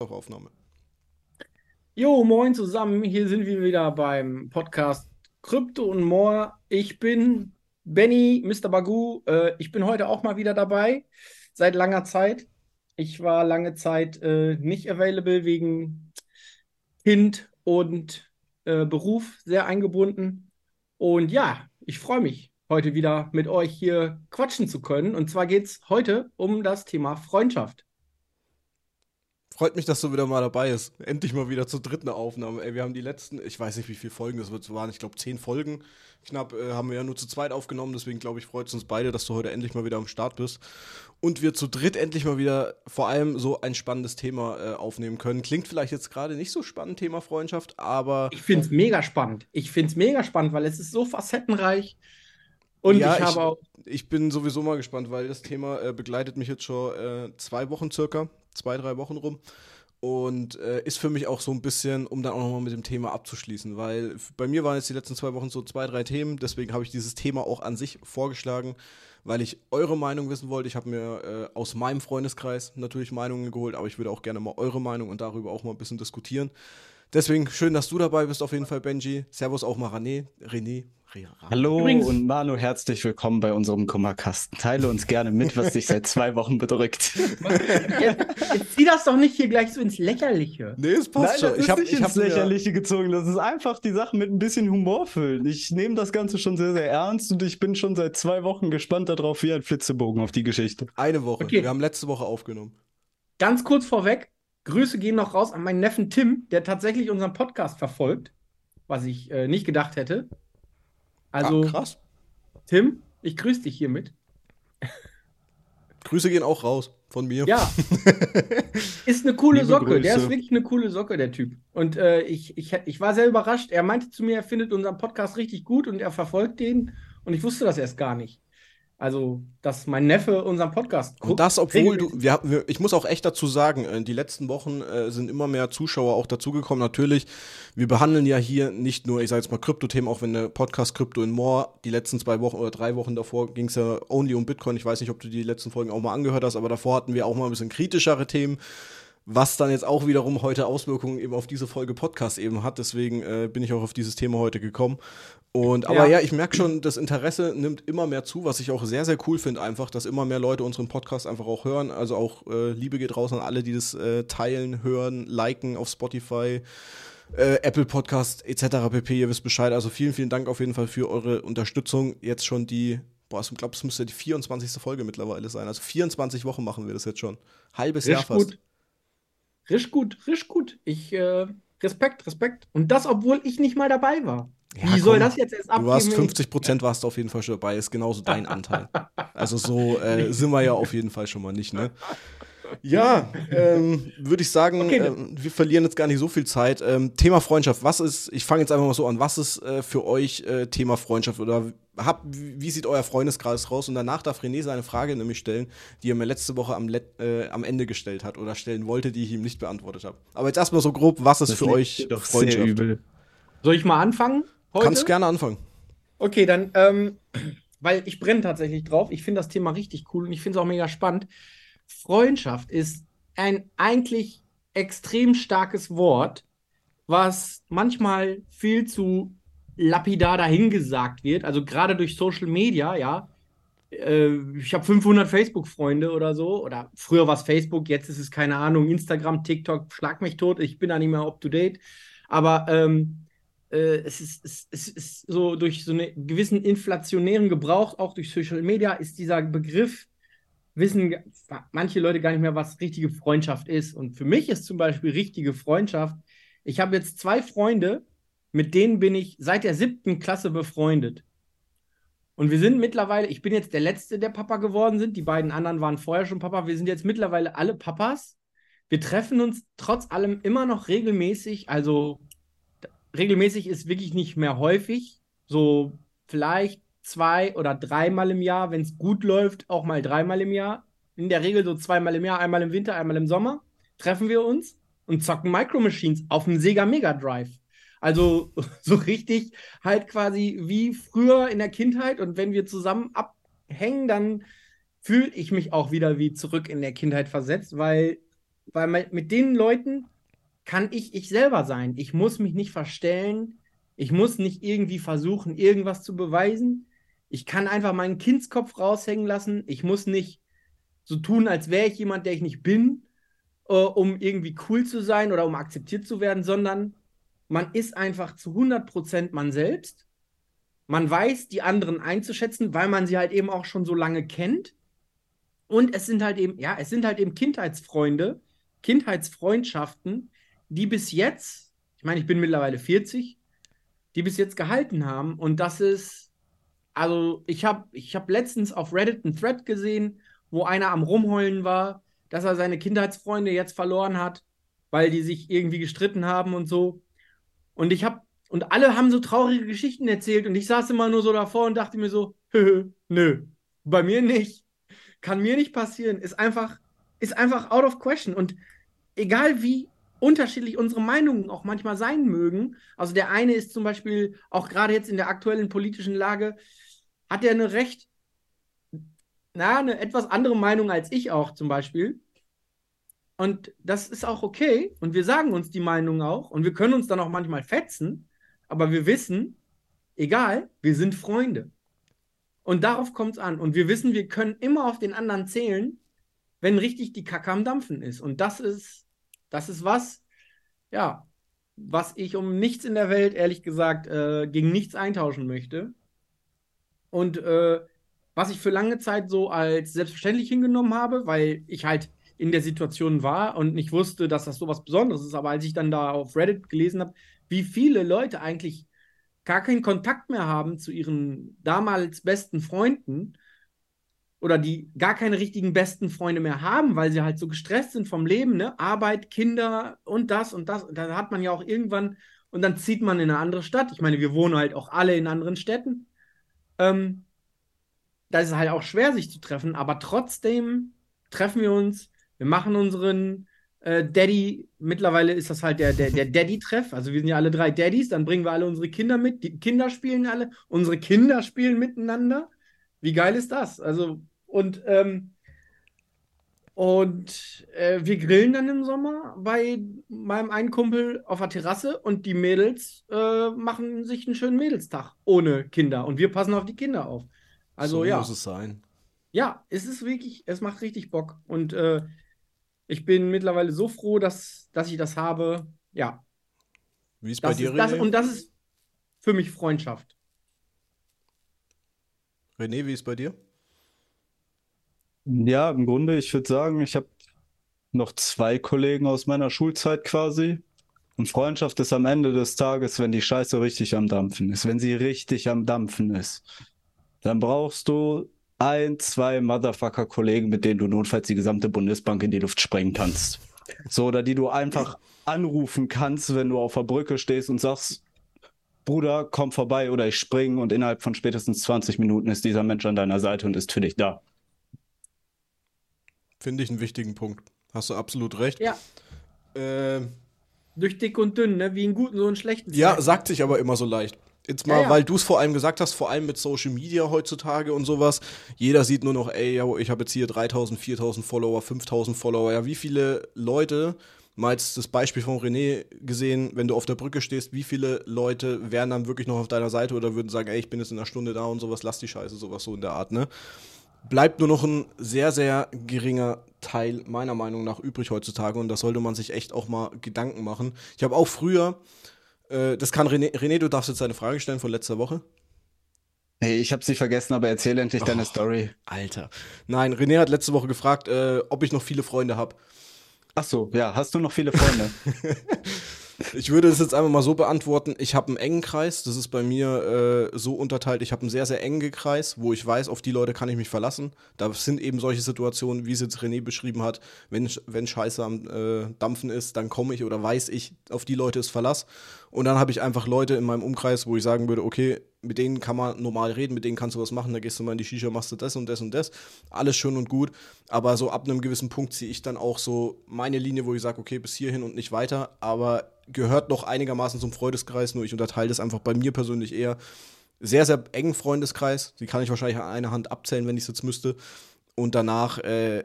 Auf Aufnahme. Jo, moin zusammen. Hier sind wir wieder beim Podcast Krypto und More. Ich bin Benny, Mr. Bagu. Äh, ich bin heute auch mal wieder dabei. Seit langer Zeit. Ich war lange Zeit äh, nicht available wegen Kind und äh, Beruf sehr eingebunden. Und ja, ich freue mich, heute wieder mit euch hier quatschen zu können. Und zwar geht es heute um das Thema Freundschaft. Freut mich, dass du wieder mal dabei bist. Endlich mal wieder zur dritten Aufnahme. Ey, wir haben die letzten, ich weiß nicht, wie viele Folgen das waren. Ich glaube, zehn Folgen knapp äh, haben wir ja nur zu zweit aufgenommen. Deswegen glaube ich, freut es uns beide, dass du heute endlich mal wieder am Start bist. Und wir zu dritt endlich mal wieder vor allem so ein spannendes Thema äh, aufnehmen können. Klingt vielleicht jetzt gerade nicht so spannend, Thema Freundschaft, aber. Ich finde es mega spannend. Ich finde es mega spannend, weil es ist so facettenreich. Und ja, ich habe auch. Ich bin sowieso mal gespannt, weil das Thema äh, begleitet mich jetzt schon äh, zwei Wochen circa zwei, drei Wochen rum. Und äh, ist für mich auch so ein bisschen, um dann auch nochmal mit dem Thema abzuschließen, weil bei mir waren jetzt die letzten zwei Wochen so zwei, drei Themen, deswegen habe ich dieses Thema auch an sich vorgeschlagen, weil ich eure Meinung wissen wollte. Ich habe mir äh, aus meinem Freundeskreis natürlich Meinungen geholt, aber ich würde auch gerne mal eure Meinung und darüber auch mal ein bisschen diskutieren. Deswegen schön, dass du dabei bist, auf jeden Fall, Benji. Servus auch mal René. René. Hallo Übrigens. und Manu, herzlich willkommen bei unserem Kummerkasten. Teile uns gerne mit, was dich seit zwei Wochen bedrückt. Jetzt, jetzt zieh das doch nicht hier gleich so ins Lächerliche. Nee, es passt Nein, schon. Das ich habe nicht ich ins Lächerliche gezogen. Das ist einfach die Sache mit ein bisschen Humor füllen. Ich nehme das Ganze schon sehr, sehr ernst und ich bin schon seit zwei Wochen gespannt darauf, wie ein Flitzebogen auf die Geschichte. Eine Woche. Okay. Wir haben letzte Woche aufgenommen. Ganz kurz vorweg, Grüße gehen noch raus an meinen Neffen Tim, der tatsächlich unseren Podcast verfolgt, was ich äh, nicht gedacht hätte. Also, ah, krass. Tim, ich grüße dich hiermit. Grüße gehen auch raus von mir. Ja. ist eine coole Liebe Socke. Grüße. Der ist wirklich eine coole Socke, der Typ. Und äh, ich, ich, ich war sehr überrascht. Er meinte zu mir, er findet unseren Podcast richtig gut und er verfolgt den. Und ich wusste das erst gar nicht. Also, dass mein Neffe unseren Podcast guckt. Und das, obwohl du, wir, wir, ich muss auch echt dazu sagen, äh, die letzten Wochen äh, sind immer mehr Zuschauer auch dazugekommen. Natürlich, wir behandeln ja hier nicht nur, ich sage jetzt mal Krypto-Themen, auch wenn der Podcast Krypto in More, die letzten zwei Wochen oder drei Wochen davor ging es ja only um Bitcoin. Ich weiß nicht, ob du die letzten Folgen auch mal angehört hast, aber davor hatten wir auch mal ein bisschen kritischere Themen was dann jetzt auch wiederum heute Auswirkungen eben auf diese Folge Podcast eben hat. Deswegen äh, bin ich auch auf dieses Thema heute gekommen. Und aber ja, ja ich merke schon, das Interesse nimmt immer mehr zu, was ich auch sehr, sehr cool finde, einfach, dass immer mehr Leute unseren Podcast einfach auch hören. Also auch äh, Liebe geht raus an alle, die das äh, teilen, hören, liken auf Spotify. Äh, Apple Podcast etc. pp. Ihr wisst Bescheid. Also vielen, vielen Dank auf jeden Fall für eure Unterstützung. Jetzt schon die, boah, ich glaube, es müsste die 24. Folge mittlerweile sein. Also 24 Wochen machen wir das jetzt schon. Halbes Risch Jahr fast. Gut. Risch gut, risch gut. Ich, äh, Respekt, Respekt. Und das, obwohl ich nicht mal dabei war. Ja, Wie soll das jetzt erst abgehen? Du warst 50 Prozent, warst du auf jeden Fall schon dabei, ist genauso dein Anteil. Also so äh, sind wir ja auf jeden Fall schon mal nicht, ne? Ja, ähm, würde ich sagen, okay. äh, wir verlieren jetzt gar nicht so viel Zeit. Ähm, Thema Freundschaft, was ist, ich fange jetzt einfach mal so an, was ist äh, für euch äh, Thema Freundschaft oder hab, wie sieht euer Freundeskreis raus? Und danach darf René seine Frage nämlich stellen, die er mir letzte Woche am, Let äh, am Ende gestellt hat oder stellen wollte, die ich ihm nicht beantwortet habe. Aber jetzt erstmal so grob, was ist das für euch Freundschaft? Soll ich mal anfangen? Heute? Kannst gerne anfangen. Okay, dann, ähm, weil ich brenne tatsächlich drauf. Ich finde das Thema richtig cool und ich finde es auch mega spannend. Freundschaft ist ein eigentlich extrem starkes Wort, was manchmal viel zu lapidar dahingesagt wird. Also gerade durch Social Media, ja. Äh, ich habe 500 Facebook-Freunde oder so. Oder früher war es Facebook, jetzt ist es keine Ahnung, Instagram, TikTok, schlag mich tot. Ich bin da nicht mehr up to date. Aber ähm, äh, es, ist, es, es, ist so durch so einen gewissen inflationären Gebrauch, auch durch Social Media, ist dieser Begriff, wissen manche Leute gar nicht mehr, was richtige Freundschaft ist. Und für mich ist zum Beispiel richtige Freundschaft, ich habe jetzt zwei Freunde, mit denen bin ich seit der siebten Klasse befreundet. Und wir sind mittlerweile, ich bin jetzt der Letzte, der Papa geworden sind. Die beiden anderen waren vorher schon Papa. Wir sind jetzt mittlerweile alle Papas. Wir treffen uns trotz allem immer noch regelmäßig. Also regelmäßig ist wirklich nicht mehr häufig. So vielleicht zwei oder dreimal im Jahr, wenn es gut läuft, auch mal dreimal im Jahr. In der Regel so zweimal im Jahr, einmal im Winter, einmal im Sommer, treffen wir uns und zocken Micro Machines auf dem Sega Mega Drive. Also so richtig halt quasi wie früher in der Kindheit. Und wenn wir zusammen abhängen, dann fühle ich mich auch wieder wie zurück in der Kindheit versetzt, weil weil mit den Leuten kann ich ich selber sein. Ich muss mich nicht verstellen. Ich muss nicht irgendwie versuchen, irgendwas zu beweisen. Ich kann einfach meinen Kindskopf raushängen lassen. Ich muss nicht so tun, als wäre ich jemand, der ich nicht bin, äh, um irgendwie cool zu sein oder um akzeptiert zu werden, sondern man ist einfach zu 100% man selbst. Man weiß, die anderen einzuschätzen, weil man sie halt eben auch schon so lange kennt. Und es sind halt eben, ja, es sind halt eben Kindheitsfreunde, Kindheitsfreundschaften, die bis jetzt, ich meine, ich bin mittlerweile 40, die bis jetzt gehalten haben. Und das ist, also ich habe ich hab letztens auf Reddit einen Thread gesehen, wo einer am Rumheulen war, dass er seine Kindheitsfreunde jetzt verloren hat, weil die sich irgendwie gestritten haben und so. Und ich habe, und alle haben so traurige Geschichten erzählt und ich saß immer nur so davor und dachte mir so, nö, bei mir nicht. Kann mir nicht passieren. Ist einfach, ist einfach out of question. Und egal wie unterschiedlich unsere Meinungen auch manchmal sein mögen. Also der eine ist zum Beispiel auch gerade jetzt in der aktuellen politischen Lage, hat er eine recht, na, eine etwas andere Meinung als ich auch zum Beispiel. Und das ist auch okay. Und wir sagen uns die Meinung auch. Und wir können uns dann auch manchmal fetzen. Aber wir wissen, egal, wir sind Freunde. Und darauf kommt es an. Und wir wissen, wir können immer auf den anderen zählen, wenn richtig die Kacke am Dampfen ist. Und das ist das ist was, ja, was ich um nichts in der Welt, ehrlich gesagt, äh, gegen nichts eintauschen möchte. Und äh, was ich für lange Zeit so als selbstverständlich hingenommen habe, weil ich halt in der Situation war und nicht wusste, dass das so was Besonderes ist. Aber als ich dann da auf Reddit gelesen habe, wie viele Leute eigentlich gar keinen Kontakt mehr haben zu ihren damals besten Freunden oder die gar keine richtigen besten Freunde mehr haben, weil sie halt so gestresst sind vom Leben, ne? Arbeit, Kinder und das und das. Da hat man ja auch irgendwann, und dann zieht man in eine andere Stadt. Ich meine, wir wohnen halt auch alle in anderen Städten. Ähm, da ist es halt auch schwer, sich zu treffen, aber trotzdem treffen wir uns, wir machen unseren äh, Daddy, mittlerweile ist das halt der, der, der Daddy-Treff, also wir sind ja alle drei Daddys, dann bringen wir alle unsere Kinder mit, die Kinder spielen alle, unsere Kinder spielen miteinander. Wie geil ist das? Also und, ähm, und äh, wir grillen dann im Sommer bei meinem einen Kumpel auf der Terrasse und die Mädels äh, machen sich einen schönen Mädelstag ohne Kinder und wir passen auf die Kinder auf. Also so ja. muss es sein. Ja, es ist wirklich, es macht richtig Bock. Und äh, ich bin mittlerweile so froh, dass, dass ich das habe. Ja. Wie ist bei dir, ist das, Und das ist für mich Freundschaft. René, wie ist bei dir? Ja, im Grunde, ich würde sagen, ich habe noch zwei Kollegen aus meiner Schulzeit quasi. Und Freundschaft ist am Ende des Tages, wenn die Scheiße richtig am Dampfen ist, wenn sie richtig am Dampfen ist. Dann brauchst du ein, zwei Motherfucker-Kollegen, mit denen du notfalls die gesamte Bundesbank in die Luft sprengen kannst. So, oder die du einfach anrufen kannst, wenn du auf der Brücke stehst und sagst, Bruder, komm vorbei oder ich springe und innerhalb von spätestens 20 Minuten ist dieser Mensch an deiner Seite und ist für dich da. Finde ich einen wichtigen Punkt. Hast du absolut recht. Ja. Äh, Durch dick und dünn, ne? Wie in guten, so in schlechten Zeiten. Ja, sagt sich aber immer so leicht. Jetzt mal, ja, ja. weil du es vor allem gesagt hast, vor allem mit Social Media heutzutage und sowas. Jeder sieht nur noch, ey, yo, ich habe jetzt hier 3000, 4000 Follower, 5000 Follower. Ja, wie viele Leute, mal jetzt das Beispiel von René gesehen, wenn du auf der Brücke stehst, wie viele Leute wären dann wirklich noch auf deiner Seite oder würden sagen, ey, ich bin jetzt in einer Stunde da und sowas, lass die Scheiße, sowas so in der Art, ne? bleibt nur noch ein sehr, sehr geringer Teil meiner Meinung nach übrig heutzutage und da sollte man sich echt auch mal Gedanken machen. Ich habe auch früher, äh, das kann René, René, du darfst jetzt eine Frage stellen von letzter Woche. Hey, ich habe sie vergessen, aber erzähl endlich oh, deine Story. Alter. Nein, René hat letzte Woche gefragt, äh, ob ich noch viele Freunde habe. Ach so, ja, hast du noch viele Freunde? Ich würde es jetzt einfach mal so beantworten. Ich habe einen engen Kreis. Das ist bei mir äh, so unterteilt. Ich habe einen sehr, sehr engen Kreis, wo ich weiß, auf die Leute kann ich mich verlassen. Da sind eben solche Situationen, wie es jetzt René beschrieben hat. Wenn, wenn Scheiße am äh, Dampfen ist, dann komme ich oder weiß ich, auf die Leute ist Verlass. Und dann habe ich einfach Leute in meinem Umkreis, wo ich sagen würde, okay, mit denen kann man normal reden, mit denen kannst du was machen, da gehst du mal in die Shisha, machst du das und das und das. Alles schön und gut. Aber so ab einem gewissen Punkt ziehe ich dann auch so meine Linie, wo ich sage, okay, bis hierhin und nicht weiter. Aber gehört noch einigermaßen zum Freundeskreis, nur ich unterteile das einfach bei mir persönlich eher sehr, sehr engen Freundeskreis. Die kann ich wahrscheinlich an einer Hand abzählen, wenn ich es jetzt müsste. Und danach äh,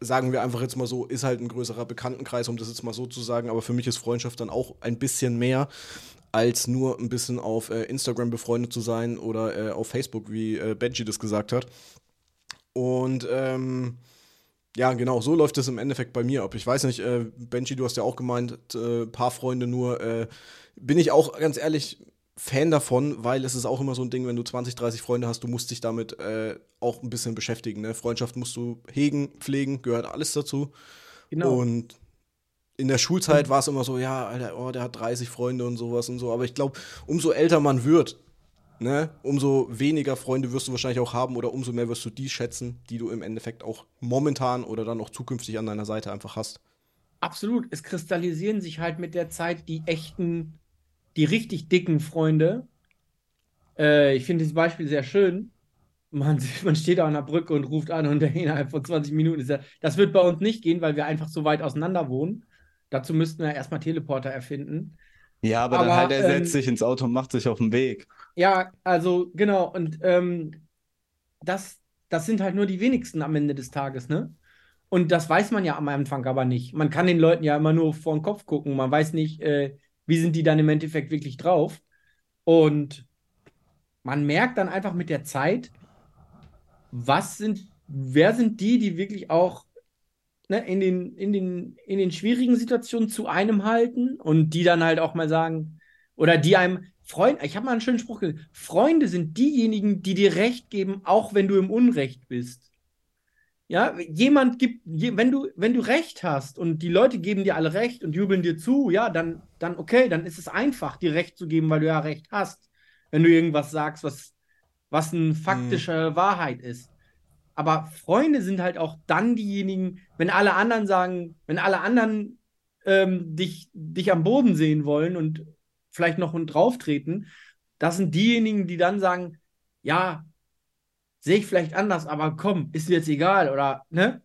sagen wir einfach jetzt mal so, ist halt ein größerer Bekanntenkreis, um das jetzt mal so zu sagen, aber für mich ist Freundschaft dann auch ein bisschen mehr als nur ein bisschen auf äh, Instagram befreundet zu sein oder äh, auf Facebook, wie äh, Benji das gesagt hat. Und ähm, ja, genau, so läuft es im Endeffekt bei mir ab. Ich weiß nicht, äh, Benji, du hast ja auch gemeint, äh, paar Freunde nur. Äh, bin ich auch ganz ehrlich Fan davon, weil es ist auch immer so ein Ding, wenn du 20, 30 Freunde hast, du musst dich damit äh, auch ein bisschen beschäftigen. Ne? Freundschaft musst du hegen, pflegen, gehört alles dazu. Genau. Und in der Schulzeit war es immer so, ja, Alter, oh, der hat 30 Freunde und sowas und so. Aber ich glaube, umso älter man wird, ne, umso weniger Freunde wirst du wahrscheinlich auch haben oder umso mehr wirst du die schätzen, die du im Endeffekt auch momentan oder dann auch zukünftig an deiner Seite einfach hast. Absolut. Es kristallisieren sich halt mit der Zeit die echten, die richtig dicken Freunde. Äh, ich finde dieses Beispiel sehr schön. Man, man steht an der Brücke und ruft an und innerhalb von 20 Minuten ist er. Das wird bei uns nicht gehen, weil wir einfach so weit auseinander wohnen. Dazu müssten wir erstmal Teleporter erfinden. Ja, aber, aber dann halt er setzt ähm, sich ins Auto und macht sich auf den Weg. Ja, also genau. Und ähm, das, das sind halt nur die wenigsten am Ende des Tages, ne? Und das weiß man ja am Anfang aber nicht. Man kann den Leuten ja immer nur vor den Kopf gucken. Man weiß nicht, äh, wie sind die dann im Endeffekt wirklich drauf. Und man merkt dann einfach mit der Zeit, was sind, wer sind die, die wirklich auch ne, in, den, in, den, in den schwierigen Situationen zu einem halten und die dann halt auch mal sagen, oder die einem, Freunde, ich habe mal einen schönen Spruch gesagt, Freunde sind diejenigen, die dir Recht geben, auch wenn du im Unrecht bist. Ja, jemand gibt, wenn du, wenn du Recht hast und die Leute geben dir alle Recht und jubeln dir zu, ja, dann, dann okay, dann ist es einfach, dir Recht zu geben, weil du ja Recht hast. Wenn du irgendwas sagst, was, was eine mhm. faktische mhm. Wahrheit ist. Aber Freunde sind halt auch dann diejenigen, wenn alle anderen sagen, wenn alle anderen ähm, dich, dich am Boden sehen wollen und vielleicht noch und drauf treten, das sind diejenigen, die dann sagen, ja, sehe ich vielleicht anders, aber komm, ist mir jetzt egal oder ne?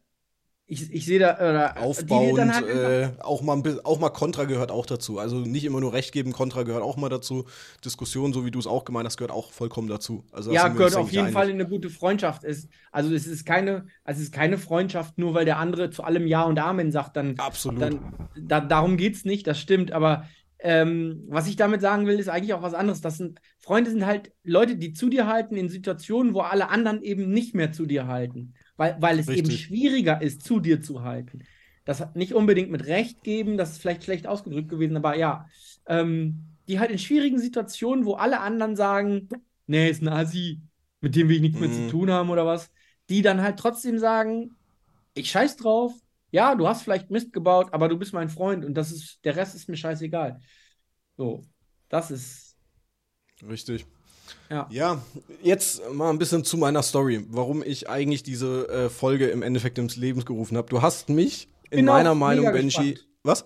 Ich, ich sehe da oder aufbauend halt äh, auch mal auch mal Kontra gehört auch dazu. Also nicht immer nur Recht geben, Kontra gehört auch mal dazu. Diskussion, so wie du es auch gemeint hast, gehört auch vollkommen dazu. Also ja, gehört auf jeden einig. Fall in eine gute Freundschaft. Ist also es ist keine also es ist keine Freundschaft nur weil der andere zu allem Ja und Amen sagt, dann absolut. Dann, da, darum geht's nicht. Das stimmt, aber ähm, was ich damit sagen will, ist eigentlich auch was anderes. Das sind Freunde sind halt Leute, die zu dir halten in Situationen, wo alle anderen eben nicht mehr zu dir halten, weil, weil es Richtig. eben schwieriger ist, zu dir zu halten. Das hat nicht unbedingt mit Recht geben, das ist vielleicht schlecht ausgedrückt gewesen, aber ja, ähm, die halt in schwierigen Situationen, wo alle anderen sagen, nee, ist ein Asi, mit dem will ich nichts mhm. mehr zu mhm. tun haben oder was, die dann halt trotzdem sagen, ich scheiß drauf, ja, du hast vielleicht Mist gebaut, aber du bist mein Freund und das ist, der Rest ist mir scheißegal. So, das ist. Richtig. Ja. ja, jetzt mal ein bisschen zu meiner Story, warum ich eigentlich diese äh, Folge im Endeffekt ins Leben gerufen habe. Du hast mich in meiner Meinung, Benji. Gespannt. Was?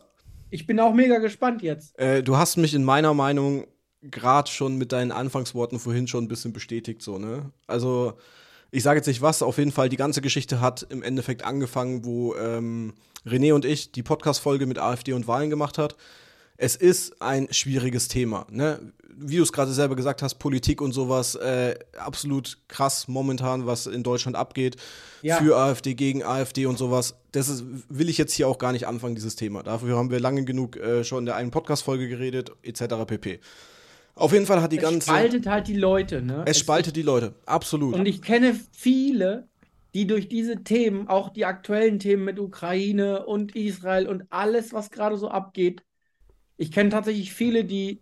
Ich bin auch mega gespannt jetzt. Äh, du hast mich in meiner Meinung gerade schon mit deinen Anfangsworten vorhin schon ein bisschen bestätigt, so, ne? Also, ich sage jetzt nicht was, auf jeden Fall, die ganze Geschichte hat im Endeffekt angefangen, wo ähm, René und ich die Podcast-Folge mit AfD und Wahlen gemacht hat. Es ist ein schwieriges Thema. Ne? Wie du es gerade selber gesagt hast, Politik und sowas, äh, absolut krass momentan, was in Deutschland abgeht. Ja. Für AfD, gegen AfD und sowas. Das ist, will ich jetzt hier auch gar nicht anfangen, dieses Thema. Dafür haben wir lange genug äh, schon in der einen Podcast-Folge geredet, etc. pp. Auf jeden Fall hat die es ganze. Es spaltet halt die Leute, ne? Es, es spaltet die Leute, absolut. Und ich kenne viele, die durch diese Themen, auch die aktuellen Themen mit Ukraine und Israel und alles, was gerade so abgeht, ich kenne tatsächlich viele, die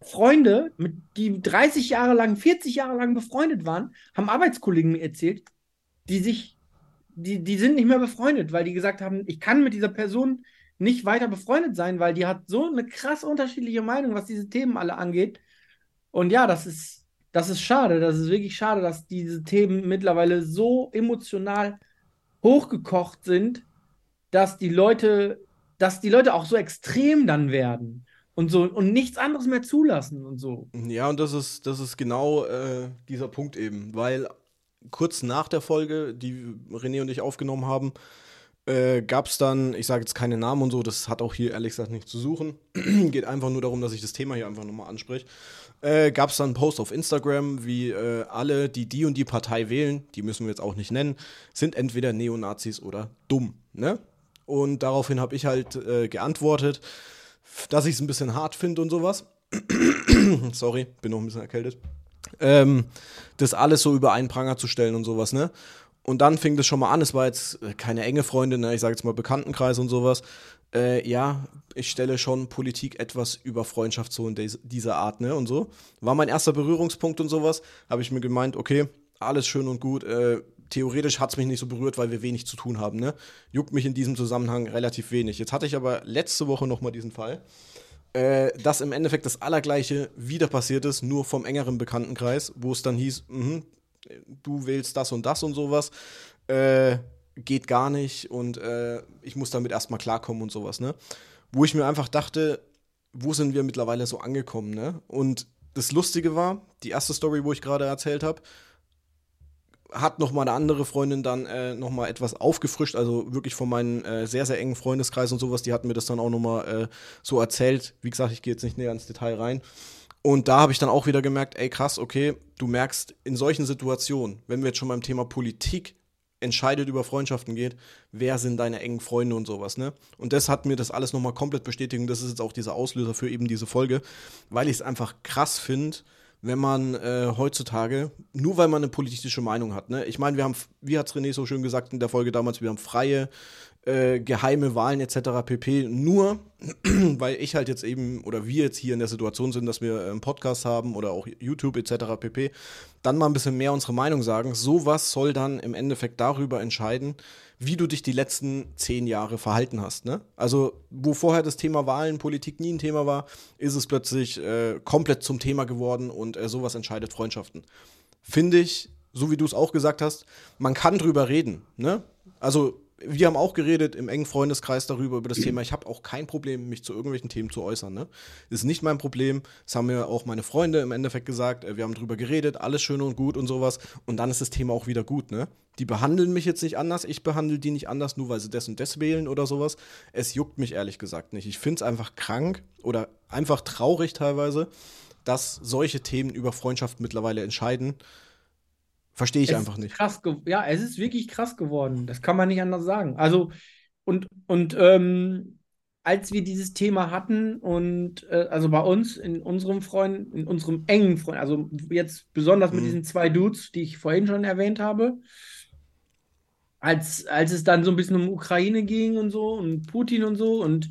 Freunde, mit, die 30 Jahre lang, 40 Jahre lang befreundet waren, haben Arbeitskollegen mir erzählt, die sich, die, die sind nicht mehr befreundet, weil die gesagt haben, ich kann mit dieser Person nicht weiter befreundet sein, weil die hat so eine krass unterschiedliche Meinung, was diese Themen alle angeht. Und ja, das ist, das ist schade. Das ist wirklich schade, dass diese Themen mittlerweile so emotional hochgekocht sind, dass die Leute, dass die Leute auch so extrem dann werden und so und nichts anderes mehr zulassen und so. Ja, und das ist, das ist genau äh, dieser Punkt eben, weil kurz nach der Folge, die René und ich aufgenommen haben, äh, gab es dann, ich sage jetzt keine Namen und so, das hat auch hier ehrlich gesagt nichts zu suchen. Geht einfach nur darum, dass ich das Thema hier einfach nochmal anspreche. Äh, gab es dann einen Post auf Instagram, wie äh, alle, die die und die Partei wählen, die müssen wir jetzt auch nicht nennen, sind entweder Neonazis oder dumm. Ne? Und daraufhin habe ich halt äh, geantwortet, dass ich es ein bisschen hart finde und sowas. Sorry, bin noch ein bisschen erkältet. Ähm, das alles so über einen Pranger zu stellen und sowas, ne? Und dann fing das schon mal an, es war jetzt keine enge Freundin, ne? ich sage jetzt mal Bekanntenkreis und sowas. Äh, ja, ich stelle schon Politik etwas über Freundschaft so in dieser Art, ne? Und so. War mein erster Berührungspunkt und sowas. Habe ich mir gemeint, okay, alles schön und gut. Äh, theoretisch hat es mich nicht so berührt, weil wir wenig zu tun haben, ne? Juckt mich in diesem Zusammenhang relativ wenig. Jetzt hatte ich aber letzte Woche nochmal diesen Fall, äh, dass im Endeffekt das Allergleiche wieder passiert ist, nur vom engeren Bekanntenkreis, wo es dann hieß, mh, du willst das und das und sowas, äh, geht gar nicht und äh, ich muss damit erstmal klarkommen und sowas, ne? Wo ich mir einfach dachte, wo sind wir mittlerweile so angekommen, ne? Und das Lustige war, die erste Story, wo ich gerade erzählt habe, hat noch mal eine andere Freundin dann äh, noch etwas aufgefrischt, also wirklich von meinem äh, sehr sehr engen Freundeskreis und sowas, die hatten mir das dann auch noch mal äh, so erzählt. Wie gesagt, ich gehe jetzt nicht näher ins Detail rein. Und da habe ich dann auch wieder gemerkt, ey krass, okay, du merkst in solchen Situationen, wenn wir jetzt schon beim Thema Politik entscheidet über Freundschaften geht, wer sind deine engen Freunde und sowas, ne? Und das hat mir das alles nochmal komplett bestätigt und das ist jetzt auch dieser Auslöser für eben diese Folge, weil ich es einfach krass finde, wenn man äh, heutzutage, nur weil man eine politische Meinung hat, ne? Ich meine, wir haben, wie hat René so schön gesagt in der Folge damals, wir haben freie äh, geheime Wahlen etc. pp. Nur, weil ich halt jetzt eben oder wir jetzt hier in der Situation sind, dass wir einen Podcast haben oder auch YouTube etc. pp. Dann mal ein bisschen mehr unsere Meinung sagen. Sowas soll dann im Endeffekt darüber entscheiden, wie du dich die letzten zehn Jahre verhalten hast. Ne? Also, wo vorher das Thema Wahlen, Politik nie ein Thema war, ist es plötzlich äh, komplett zum Thema geworden und äh, sowas entscheidet Freundschaften. Finde ich, so wie du es auch gesagt hast, man kann drüber reden. Ne? Also, wir haben auch geredet im engen Freundeskreis darüber, über das Thema. Ich habe auch kein Problem, mich zu irgendwelchen Themen zu äußern. Ne? Ist nicht mein Problem. Das haben mir auch meine Freunde im Endeffekt gesagt. Äh, wir haben drüber geredet, alles schön und gut und sowas. Und dann ist das Thema auch wieder gut. Ne? Die behandeln mich jetzt nicht anders. Ich behandle die nicht anders, nur weil sie das und das wählen oder sowas. Es juckt mich ehrlich gesagt nicht. Ich finde es einfach krank oder einfach traurig teilweise, dass solche Themen über Freundschaft mittlerweile entscheiden. Verstehe ich es einfach nicht. Krass ja, es ist wirklich krass geworden. Das kann man nicht anders sagen. Also, und, und ähm, als wir dieses Thema hatten und äh, also bei uns, in unserem Freund, in unserem engen Freund, also jetzt besonders mit mhm. diesen zwei Dudes, die ich vorhin schon erwähnt habe, als, als es dann so ein bisschen um Ukraine ging und so und Putin und so und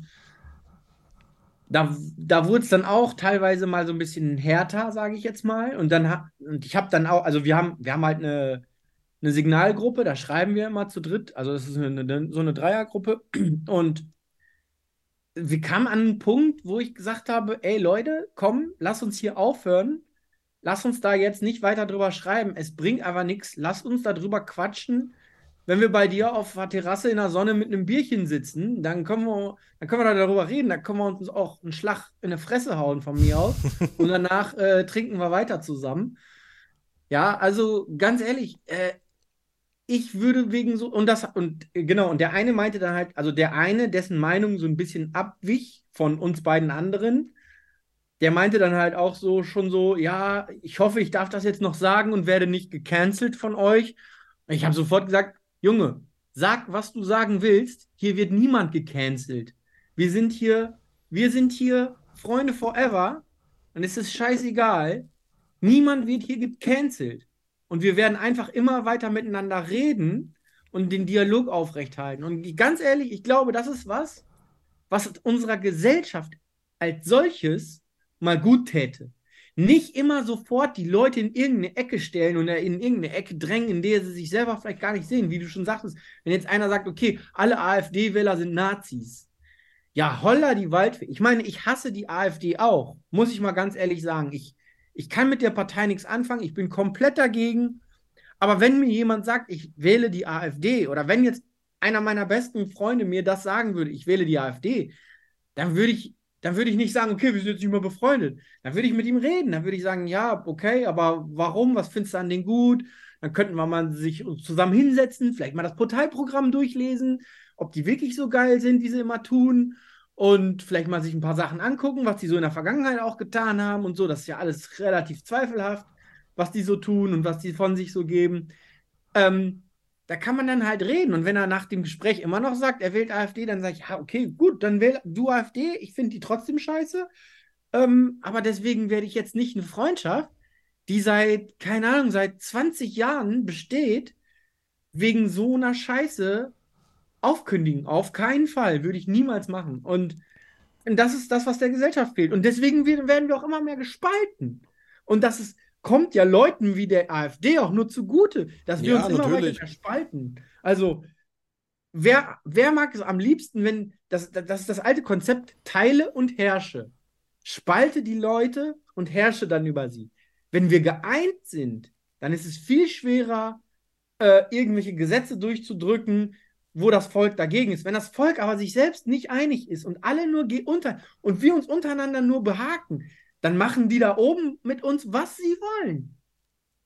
da, da wurde es dann auch teilweise mal so ein bisschen härter, sage ich jetzt mal. Und dann und ich habe dann auch, also wir haben, wir haben halt eine, eine Signalgruppe, da schreiben wir immer zu dritt. Also das ist eine, so eine Dreiergruppe. Und wir kamen an einen Punkt, wo ich gesagt habe, ey Leute, komm, lass uns hier aufhören. Lass uns da jetzt nicht weiter drüber schreiben. Es bringt einfach nichts. Lass uns darüber quatschen wenn wir bei dir auf der Terrasse in der Sonne mit einem Bierchen sitzen, dann können wir, dann können wir da darüber reden. Da können wir uns auch einen Schlag in die Fresse hauen von mir aus. und danach äh, trinken wir weiter zusammen. Ja, also ganz ehrlich, äh, ich würde wegen so, und das, und genau, und der eine meinte dann halt, also der eine, dessen Meinung so ein bisschen abwich von uns beiden anderen, der meinte dann halt auch so schon so, ja, ich hoffe, ich darf das jetzt noch sagen und werde nicht gecancelt von euch. Ich habe sofort gesagt, Junge, sag, was du sagen willst. Hier wird niemand gecancelt. Wir sind hier, wir sind hier Freunde forever und es ist scheißegal. Niemand wird hier gecancelt. Und wir werden einfach immer weiter miteinander reden und den Dialog aufrechthalten. Und ganz ehrlich, ich glaube, das ist was, was unserer Gesellschaft als solches mal gut täte nicht immer sofort die Leute in irgendeine Ecke stellen oder in irgendeine Ecke drängen, in der sie sich selber vielleicht gar nicht sehen, wie du schon sagtest. Wenn jetzt einer sagt, okay, alle AfD-Wähler sind Nazis. Ja, holla die Waldfee. Ich meine, ich hasse die AfD auch, muss ich mal ganz ehrlich sagen. Ich, ich kann mit der Partei nichts anfangen, ich bin komplett dagegen. Aber wenn mir jemand sagt, ich wähle die AfD oder wenn jetzt einer meiner besten Freunde mir das sagen würde, ich wähle die AfD, dann würde ich dann würde ich nicht sagen, okay, wir sind jetzt nicht mehr befreundet. Dann würde ich mit ihm reden. Dann würde ich sagen, ja, okay, aber warum? Was findest du an den gut? Dann könnten wir mal sich zusammen hinsetzen, vielleicht mal das Portalprogramm durchlesen ob die wirklich so geil sind, wie sie immer tun. Und vielleicht mal sich ein paar Sachen angucken, was die so in der Vergangenheit auch getan haben und so. Das ist ja alles relativ zweifelhaft, was die so tun und was die von sich so geben. Ähm, da kann man dann halt reden. Und wenn er nach dem Gespräch immer noch sagt, er wählt AfD, dann sage ich, ja, okay, gut, dann wähl du AfD. Ich finde die trotzdem scheiße. Ähm, aber deswegen werde ich jetzt nicht eine Freundschaft, die seit, keine Ahnung, seit 20 Jahren besteht, wegen so einer Scheiße aufkündigen. Auf keinen Fall. Würde ich niemals machen. Und das ist das, was der Gesellschaft fehlt. Und deswegen werden wir auch immer mehr gespalten. Und das ist, kommt ja Leuten wie der AfD auch nur zugute, dass wir Ja, uns immer natürlich. weiter spalten. Also, wer, wer mag es am liebsten, wenn das, das ist das alte Konzept, teile und herrsche. Spalte die Leute und herrsche dann über sie. Wenn wir geeint sind, dann ist es viel schwerer, äh, irgendwelche Gesetze durchzudrücken, wo das Volk dagegen ist. Wenn das Volk aber sich selbst nicht einig ist und alle nur unter und wir uns untereinander nur behaken, dann machen die da oben mit uns, was sie wollen.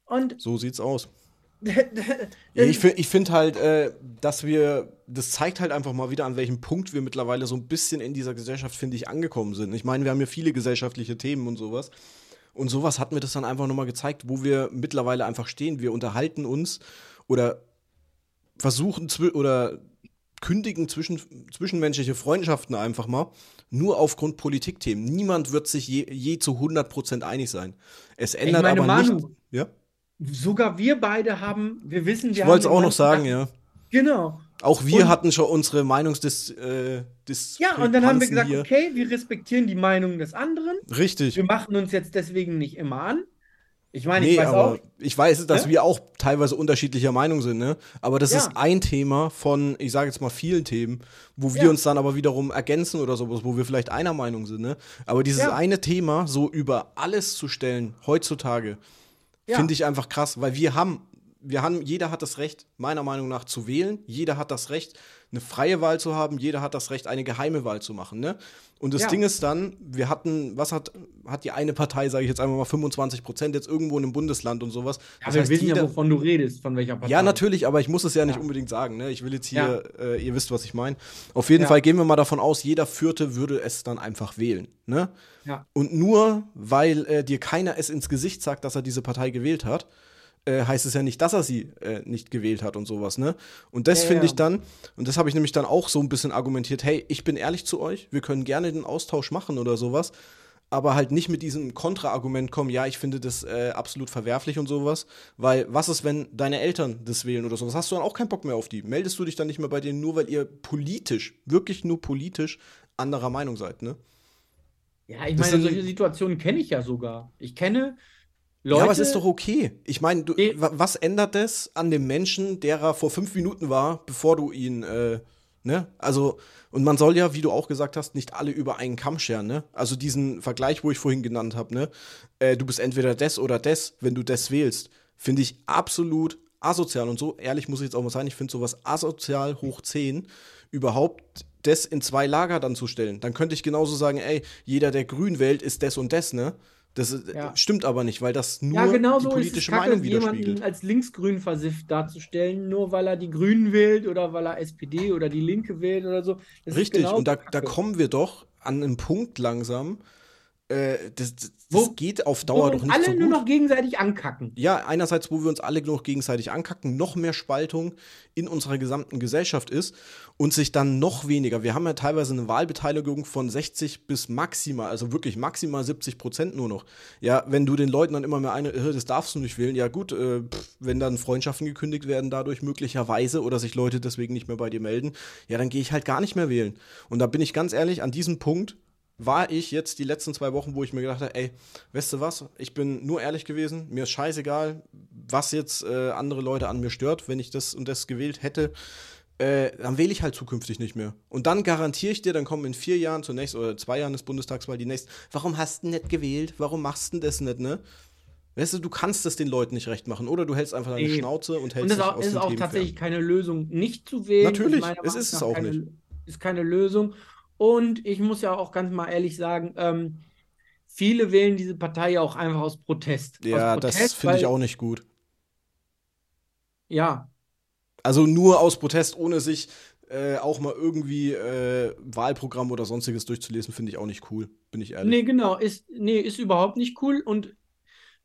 Und So sieht's aus. Ja, ich finde ich find halt, äh, dass wir, das zeigt halt einfach mal wieder, an welchem Punkt wir mittlerweile so ein bisschen in dieser Gesellschaft, finde ich, angekommen sind. Ich meine, wir haben ja viele gesellschaftliche Themen und sowas. Und sowas hat mir das dann einfach nochmal gezeigt, wo wir mittlerweile einfach stehen. Wir unterhalten uns oder versuchen oder kündigen zwischen, zwischenmenschliche Freundschaften einfach mal, nur aufgrund Politikthemen. Niemand wird sich je, je zu 100% einig sein. Es ändert meine, aber nicht. Manu, Ja? sogar wir beide haben, wir wissen, wir Ich wollte es auch noch sagen, ja. Genau. Auch wir Und- hatten schon unsere Meinungsdis äh, Ja, und dann haben wir gesagt, hier. okay, wir respektieren die Meinung des anderen. Richtig. Wir machen uns jetzt deswegen nicht immer an. Ich meine, Nee, ich weiß auch, ich weiß, dass Ne? wir auch teilweise unterschiedlicher Meinung sind, ne? Aber das Ja. ist ein Thema von, ich sage jetzt mal, vielen Themen, wo wir Ja. uns dann aber wiederum ergänzen oder sowas, wo wir vielleicht einer Meinung sind, ne? Aber dieses Ja. eine Thema so über alles zu stellen, heutzutage, Ja. finde ich einfach krass, weil wir haben, wir haben, jeder hat das Recht, meiner Meinung nach, zu wählen. Jeder hat das Recht, eine freie Wahl zu haben. Jeder hat das Recht, eine geheime Wahl zu machen, ne? Und das Ja. Ding ist dann, wir hatten, was hat, hat die eine Partei, sage ich jetzt einfach mal, 25 Prozent jetzt irgendwo in einem Bundesland und sowas. ja, Das wir heißt, wissen ja, jeder- wovon du redest, von welcher Partei. ja, natürlich, aber ich muss es ja nicht Ja. unbedingt sagen. Ne? Ich will jetzt hier, äh, ihr wisst, was ich meine. Auf jeden Ja. Fall gehen wir mal davon aus, jeder Vierte würde es dann einfach wählen. Ne? Ja. Und nur weil äh, dir keiner es ins Gesicht sagt, dass er diese Partei gewählt hat, äh, heißt es ja nicht, dass er sie äh, nicht gewählt hat und sowas. Ne? Und das Ja, finde ich dann, und das habe ich nämlich dann auch so ein bisschen argumentiert, hey, ich bin ehrlich zu euch, wir können gerne den Austausch machen oder sowas. Aber halt nicht mit diesem Kontraargument kommen, ja, ich finde das äh, absolut verwerflich und sowas. Weil, was ist, wenn deine Eltern das wählen oder sowas? Hast du dann auch keinen Bock mehr auf die? Meldest du dich dann nicht mehr bei denen, nur weil ihr politisch, wirklich nur politisch anderer Meinung seid, ne? Ja, ich Das meine, solche Situationen kenne ich ja sogar. Ich kenne Leute. ja, aber es ist doch okay. Ich meine, was ändert das an dem Menschen, der er vor fünf Minuten war, bevor du ihn, äh, ne? Also, und man soll ja, wie du auch gesagt hast, nicht alle über einen Kamm scheren, ne? Also diesen Vergleich, wo ich vorhin genannt habe, ne? Äh, du bist entweder das oder das, wenn du das wählst, finde ich absolut asozial. Und so ehrlich muss ich jetzt auch mal sein, ich finde sowas asozial hoch 10, überhaupt das in zwei Lager dann zu stellen. Dann könnte ich genauso sagen, ey, jeder, der grün wählt, ist das und das, ne? Das Ja. stimmt aber nicht, weil das nur ja, genau die so politische kacke, Meinung jemanden widerspiegelt. als linksgrün versifft darzustellen, nur weil er die Grünen wählt oder weil er SPD oder die Linke wählt oder so. Das Richtig, genau und da, da kommen wir doch an einen Punkt langsam, äh, das, das, Wo- geht auf Wo Dauer wir doch nicht alle so nur gut. noch gegenseitig ankacken. Ja, einerseits, wo wir uns alle noch gegenseitig ankacken, noch mehr Spaltung in unserer gesamten Gesellschaft ist und sich dann noch weniger. Wir haben ja teilweise eine Wahlbeteiligung von 60 bis maximal, also wirklich maximal 70 Prozent nur noch. Ja, wenn du den Leuten dann immer mehr eine, äh, das darfst du nicht wählen, ja gut, äh, pff, wenn dann Freundschaften gekündigt werden dadurch möglicherweise oder sich Leute deswegen nicht mehr bei dir melden, ja, dann gehe ich halt gar nicht mehr wählen. Und da bin ich ganz ehrlich, an diesem Punkt war ich jetzt die letzten zwei Wochen, wo ich mir gedacht habe, ey, weißt du was, ich bin nur ehrlich gewesen, mir ist scheißegal, was jetzt äh, andere Leute an mir stört, wenn ich das und das gewählt hätte, äh, dann wähle ich halt zukünftig nicht mehr. Und dann garantiere ich dir, dann kommen in vier Jahren zunächst oder zwei Jahren des Bundestagswahl die nächste, warum hast du nicht gewählt, warum machst du das nicht, ne? Weißt du, du kannst das den Leuten nicht recht machen, oder du hältst einfach deine Nee. Schnauze und hältst Und es dich ist auch, aus ist den auch Themen tatsächlich fern. keine Lösung, nicht zu wählen. Natürlich, es ist es auch keine, nicht. Ist keine Lösung. Und ich muss ja auch ganz mal ehrlich sagen, ähm, viele wählen diese Partei ja auch einfach aus Protest. Ja, aus das Protest, finde ich auch nicht gut. Ja, Also nur aus Protest, ohne sich äh, auch mal irgendwie äh, Wahlprogramm oder sonstiges durchzulesen, finde ich auch nicht cool, bin ich ehrlich. Nee, genau, ist, nee, ist überhaupt nicht cool und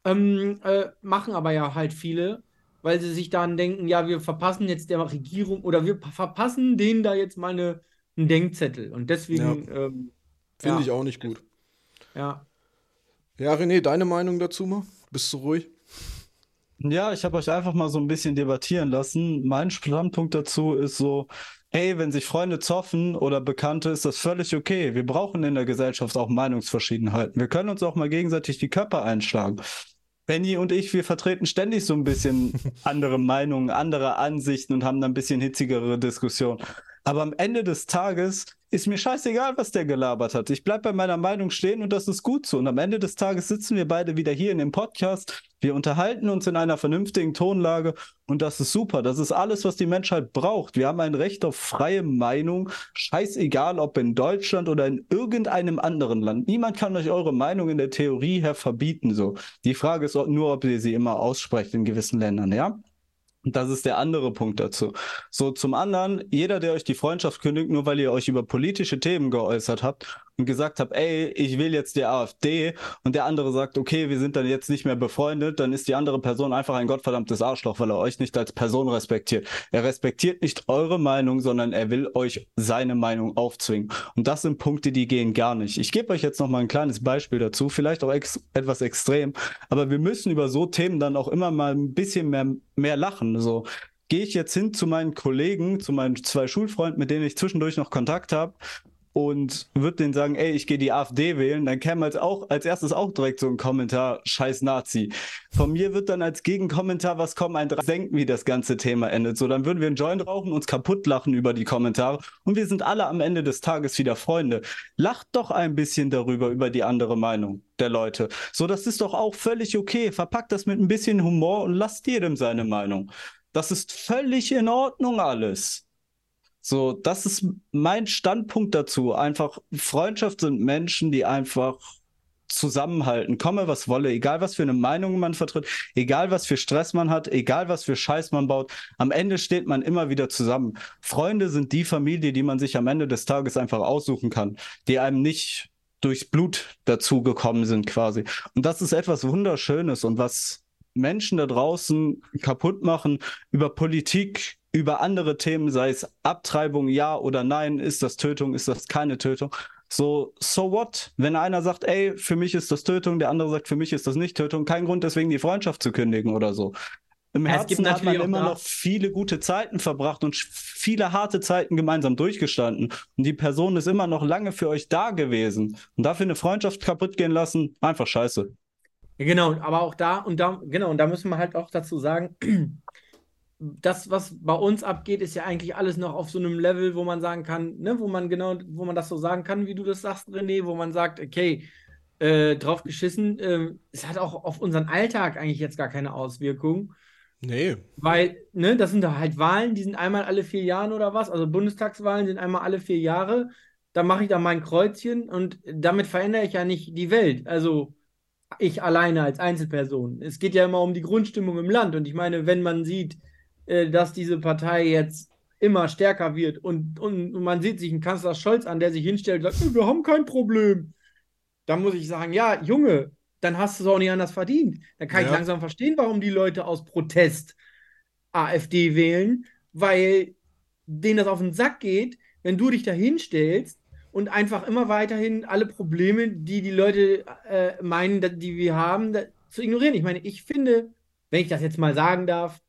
ähm, äh, machen aber ja halt viele, weil sie sich dann denken, ja, wir verpassen jetzt der Regierung oder wir verpassen denen da jetzt mal eine, einen Denkzettel. Und deswegen. Ja. Ähm, finde ja. ich auch nicht gut. Ja. Ja, René, deine Meinung dazu mal? Bist du ruhig? Ja, ich habe euch einfach mal so ein bisschen debattieren lassen. Mein Standpunkt dazu ist so, hey, wenn sich Freunde zoffen oder Bekannte, ist das völlig okay. Wir brauchen in der Gesellschaft auch Meinungsverschiedenheiten. Wir können uns auch mal gegenseitig die Köpfe einschlagen. Benny und ich, wir vertreten ständig so ein bisschen andere Meinungen, andere Ansichten und haben dann ein bisschen hitzigere Diskussionen. Aber am Ende des Tages ist mir scheißegal, was der gelabert hat. Ich bleibe bei meiner Meinung stehen und das ist gut so. Und am Ende des Tages sitzen wir beide wieder hier in dem Podcast. Wir unterhalten uns in einer vernünftigen Tonlage und das ist super. Das ist alles, was die Menschheit braucht. Wir haben ein Recht auf freie Meinung. Scheißegal, ob in Deutschland oder in irgendeinem anderen Land. Niemand kann euch eure Meinung in der Theorie her verbieten. So. Die Frage ist nur, ob ihr sie immer aussprecht in gewissen Ländern, ja? Das ist der andere Punkt dazu. So, zum anderen, jeder, der euch die Freundschaft kündigt, nur weil ihr euch über politische Themen geäußert habt und gesagt habt, ey, ich will jetzt die AfD und der andere sagt, okay, wir sind dann jetzt nicht mehr befreundet, dann ist die andere Person einfach ein gottverdammtes Arschloch, weil er euch nicht als Person respektiert. Er respektiert nicht eure Meinung, sondern er will euch seine Meinung aufzwingen. Und das sind Punkte, die gehen gar nicht. Ich gebe euch jetzt noch mal ein kleines Beispiel dazu, vielleicht auch ex etwas extrem, aber wir müssen über so Themen dann auch immer mal ein bisschen mehr, mehr lachen. So, gehe ich jetzt hin zu meinen Kollegen, zu meinen zwei Schulfreunden, mit denen ich zwischendurch noch Kontakt habe und würde denen sagen, ey, ich gehe die AfD wählen, dann käme als auch als erstes auch direkt so ein Kommentar, scheiß Nazi. Von mir wird dann als Gegenkommentar was kommen, ein Senken, wie das ganze Thema endet. So, dann würden wir einen Joint rauchen, uns kaputt lachen über die Kommentare und wir sind alle am Ende des Tages wieder Freunde. Lacht doch ein bisschen darüber, über die andere Meinung der Leute. So, das ist doch auch völlig okay. Verpackt das mit ein bisschen Humor und lasst jedem seine Meinung. Das ist völlig in Ordnung alles. So, das ist mein Standpunkt dazu. Einfach Freundschaft sind Menschen, die einfach zusammenhalten, komme was wolle, egal was für eine Meinung man vertritt, egal was für Stress man hat, egal was für Scheiß man baut, am Ende steht man immer wieder zusammen. Freunde sind die Familie, die man sich am Ende des Tages einfach aussuchen kann, die einem nicht durchs Blut dazugekommen sind quasi. Und das ist etwas Wunderschönes und was Menschen da draußen kaputt machen über Politik, über andere Themen, sei es Abtreibung, ja oder nein, ist das Tötung, ist das keine Tötung. So, so what? Wenn einer sagt, ey, für mich ist das Tötung, der andere sagt, für mich ist das nicht Tötung, kein Grund deswegen die Freundschaft zu kündigen oder so. Im Herzen hat man immer noch viele gute Zeiten verbracht und viele harte Zeiten gemeinsam durchgestanden. Und die Person ist immer noch lange für euch da gewesen. Und dafür eine Freundschaft kaputt gehen lassen, einfach scheiße. Genau, aber auch da und da, genau, und da müssen wir halt auch dazu sagen, das, was bei uns abgeht, ist ja eigentlich alles noch auf so einem Level, wo man sagen kann, ne, wo man genau, wo man das so sagen kann, wie du das sagst, René, wo man sagt, okay, äh, drauf geschissen, äh, es hat auch auf unseren Alltag eigentlich jetzt gar keine Auswirkung. Nee. Weil, ne, das sind da halt Wahlen, die sind einmal alle vier Jahre oder was, also Bundestagswahlen sind einmal alle vier Jahre. Da mache ich da mein Kreuzchen und damit verändere ich ja nicht die Welt. Also ich alleine als Einzelperson. Es geht ja immer um die Grundstimmung im Land. Und ich meine, wenn man sieht, äh, dass diese Partei jetzt immer stärker wird und, und, und, man sieht sich einen Kanzler Scholz an, der sich hinstellt und sagt, wir haben kein Problem, dann muss ich sagen, ja, Junge, dann hast du es auch nicht anders verdient. Dann kann ja. ich langsam verstehen, warum die Leute aus Protest AfD wählen, weil denen das auf den Sack geht, wenn du dich da hinstellst und einfach immer weiterhin alle Probleme, die die Leute äh, meinen, die wir haben, zu ignorieren. Ich meine, ich finde, wenn ich das jetzt mal sagen darf,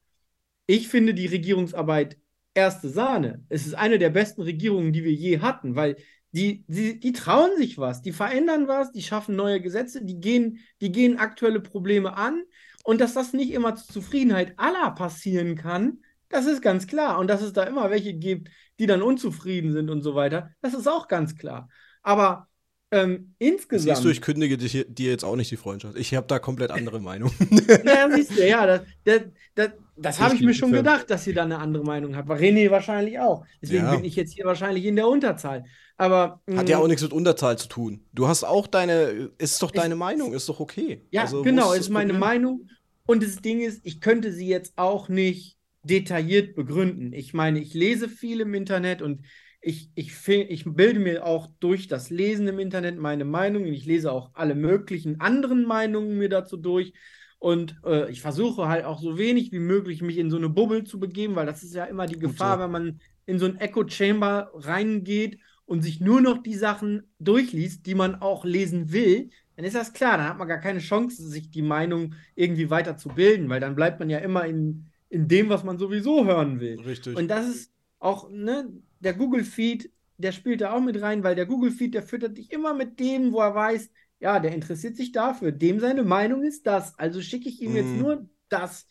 ich finde die Regierungsarbeit erste Sahne. Es ist eine der besten Regierungen, die wir je hatten, weil die, die, die trauen sich was, die verändern was, die schaffen neue Gesetze, die gehen, die gehen aktuelle Probleme an. Und dass das nicht immer zur Zufriedenheit aller passieren kann, das ist ganz klar. Und dass es da immer welche gibt, die dann unzufrieden sind und so weiter, das ist auch ganz klar. Aber ähm, insgesamt. Siehst du, ich kündige dir jetzt auch nicht die Freundschaft. Ich habe da komplett andere Meinung. ja, siehst du, ja, das, das, das, das habe ich mir schon gedacht, dass sie da eine andere Meinung hat. War René wahrscheinlich auch. Deswegen ja. bin ich jetzt hier wahrscheinlich in der Unterzahl. Aber. Hat ja mm, auch nichts mit Unterzahl zu tun. Du hast auch deine. Ist doch deine ich, Meinung, ist doch okay. Ja, also, genau, ist meine Meinung. Und das Ding ist, ich könnte sie jetzt auch nicht detailliert begründen. Ich meine, ich lese viel im Internet und ich, ich, ich bilde mir auch durch das Lesen im Internet meine Meinung. Ich lese auch alle möglichen anderen Meinungen mir dazu durch. Und äh, ich versuche halt auch so wenig wie möglich mich in so eine Bubble zu begeben, weil das ist ja immer die Gefahr, ja. wenn man in so ein Echo Chamber reingeht und sich nur noch die Sachen durchliest, die man auch lesen will, dann ist das klar, dann hat man gar keine Chance, sich die Meinung irgendwie weiter zu bilden, weil dann bleibt man ja immer in, in dem, was man sowieso hören will. Richtig. Und das ist auch, ne, der Google Feed, der spielt da auch mit rein, weil der Google Feed, der füttert dich immer mit dem, wo er weiß, ja, der interessiert sich dafür. Dem seine Meinung ist das. Also schicke ich ihm mm. jetzt mhm. nur das,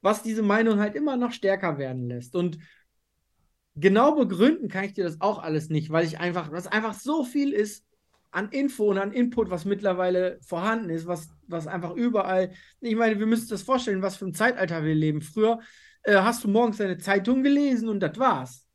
was diese Meinung halt immer noch stärker werden lässt. Und genau begründen kann ich dir das auch alles nicht, weil ich einfach, was einfach so viel ist an Info und an Input, was mittlerweile vorhanden ist, was, was einfach überall. Ich meine, wir müssen uns das vorstellen, was für ein Zeitalter wir leben. Früher äh, hast du morgens deine Zeitung gelesen und das war's.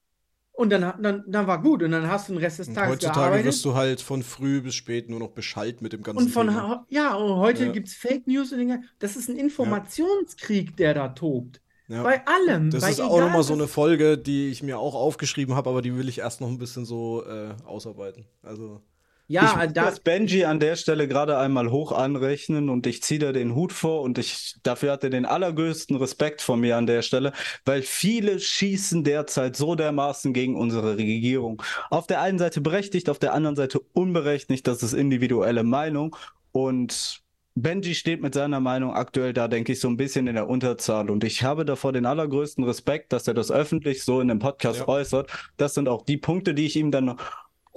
Und dann, dann, dann war gut und dann hast du den Rest des Tages und heutzutage gearbeitet. wirst du halt von früh bis spät nur noch beschallt mit dem ganzen Und von, Thema. ja, und heute ja. gibt es Fake News und Dinge. Das ist ein Informationskrieg, der da tobt. Ja. Bei allem. Das bei ist auch nochmal so eine Folge, die ich mir auch aufgeschrieben habe, aber die will ich erst noch ein bisschen so äh, ausarbeiten. Also. Ja, ich da, das Benji an der Stelle gerade einmal hoch anrechnen und ich ziehe da den Hut vor und ich dafür hat er den allergrößten Respekt von mir an der Stelle, weil viele schießen derzeit so dermaßen gegen unsere Regierung. Auf der einen Seite berechtigt, auf der anderen Seite unberechtigt, das ist individuelle Meinung und Benji steht mit seiner Meinung aktuell da, denke ich, so ein bisschen in der Unterzahl. Und ich habe davor den allergrößten Respekt, dass er das öffentlich so in dem Podcast ja. äußert. Das sind auch die Punkte, die ich ihm dann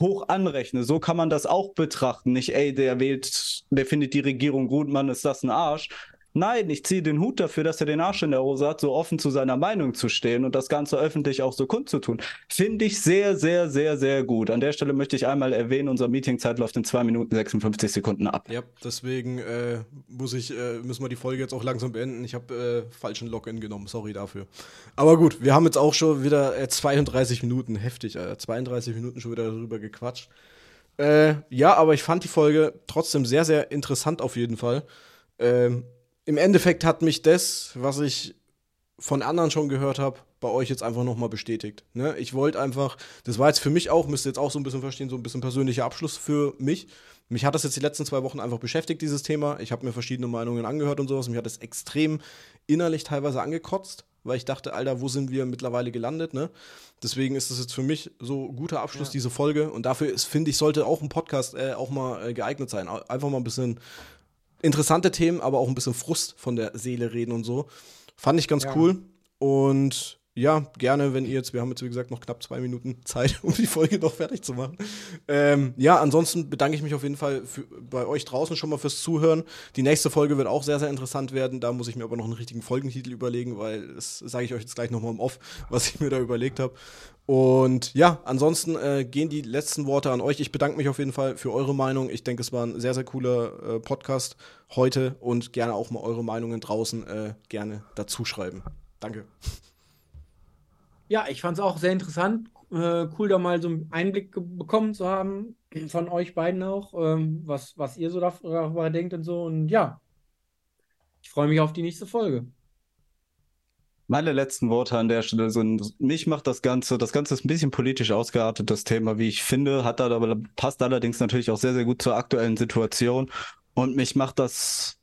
hoch anrechne. So kann man das auch betrachten. Nicht, ey, der wählt, der findet die Regierung gut, Mann, ist das ein Arsch. Nein, ich ziehe den Hut dafür, dass er den Arsch in der Hose hat, so offen zu seiner Meinung zu stehen und das Ganze öffentlich auch so kundzutun. Finde ich sehr, sehr, sehr, sehr gut. An der Stelle möchte ich einmal erwähnen, unsere Meetingzeit läuft in 2 Minuten 56 Sekunden ab. Ja, deswegen äh, muss ich, äh, müssen wir die Folge jetzt auch langsam beenden. Ich habe äh, falschen Login genommen, sorry dafür. Aber gut, wir haben jetzt auch schon wieder 32 äh, Minuten, heftig, 32 Minuten schon wieder darüber gequatscht. Äh, ja, aber ich fand die Folge trotzdem sehr, sehr interessant auf jeden Fall. Ähm, im Endeffekt hat mich das, was ich von anderen schon gehört habe, bei euch jetzt einfach nochmal bestätigt. Ne? Ich wollte einfach, das war jetzt für mich auch, müsst ihr jetzt auch so ein bisschen verstehen, so ein bisschen persönlicher Abschluss für mich. Mich hat das jetzt die letzten zwei Wochen einfach beschäftigt, dieses Thema. Ich habe mir verschiedene Meinungen angehört und sowas. Mich hat das extrem innerlich teilweise angekotzt, weil ich dachte, Alter, wo sind wir mittlerweile gelandet? Ne? Deswegen ist das jetzt für mich so guter Abschluss, ja. diese Folge. Und dafür ist, finde ich, sollte auch ein Podcast äh, auch mal äh, geeignet sein. Einfach mal ein bisschen interessante Themen, aber auch ein bisschen Frust von der Seele reden und so. Fand ich ganz ja. cool. Und ja, gerne, wenn ihr jetzt, wir haben jetzt wie gesagt noch knapp zwei Minuten Zeit, um die Folge noch fertig zu machen. Ähm, ja, ansonsten bedanke ich mich auf jeden Fall für, bei euch draußen schon mal fürs Zuhören. Die nächste Folge wird auch sehr, sehr interessant werden. Da muss ich mir aber noch einen richtigen Folgentitel überlegen, weil das sage ich euch jetzt gleich nochmal im Off, was ich mir da überlegt habe. Und ja, ansonsten äh, gehen die letzten Worte an euch. Ich bedanke mich auf jeden Fall für eure Meinung. Ich denke, es war ein sehr, sehr cooler äh, Podcast heute und gerne auch mal eure Meinungen draußen äh, gerne dazu schreiben. Danke. Ja, ich fand es auch sehr interessant. Äh, cool, da mal so einen Einblick bekommen zu haben von euch beiden auch, ähm, was, was ihr so darüber denkt und so. Und ja, ich freue mich auf die nächste Folge. Meine letzten Worte an der Stelle sind, mich macht das Ganze, das Ganze ist ein bisschen politisch ausgeartet, das Thema, wie ich finde, hat da aber passt allerdings natürlich auch sehr, sehr gut zur aktuellen Situation. Und mich macht das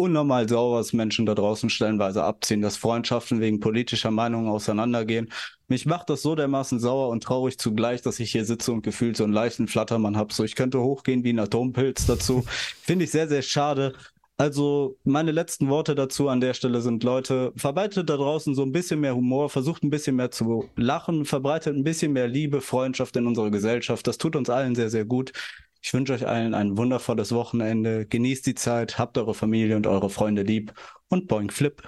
unnormal sauer, was Menschen da draußen stellenweise abziehen, dass Freundschaften wegen politischer Meinungen auseinandergehen. Mich macht das so dermaßen sauer und traurig zugleich, dass ich hier sitze und gefühlt so einen leichten Flattermann habe. So, ich könnte hochgehen wie ein Atompilz dazu. Finde ich sehr, sehr schade. Also meine letzten Worte dazu an der Stelle sind, Leute, verbreitet da draußen so ein bisschen mehr Humor, versucht ein bisschen mehr zu lachen, verbreitet ein bisschen mehr Liebe, Freundschaft in unserer Gesellschaft. Das tut uns allen sehr, sehr gut. Ich wünsche euch allen ein wundervolles Wochenende. Genießt die Zeit, habt eure Familie und eure Freunde lieb und boing flip.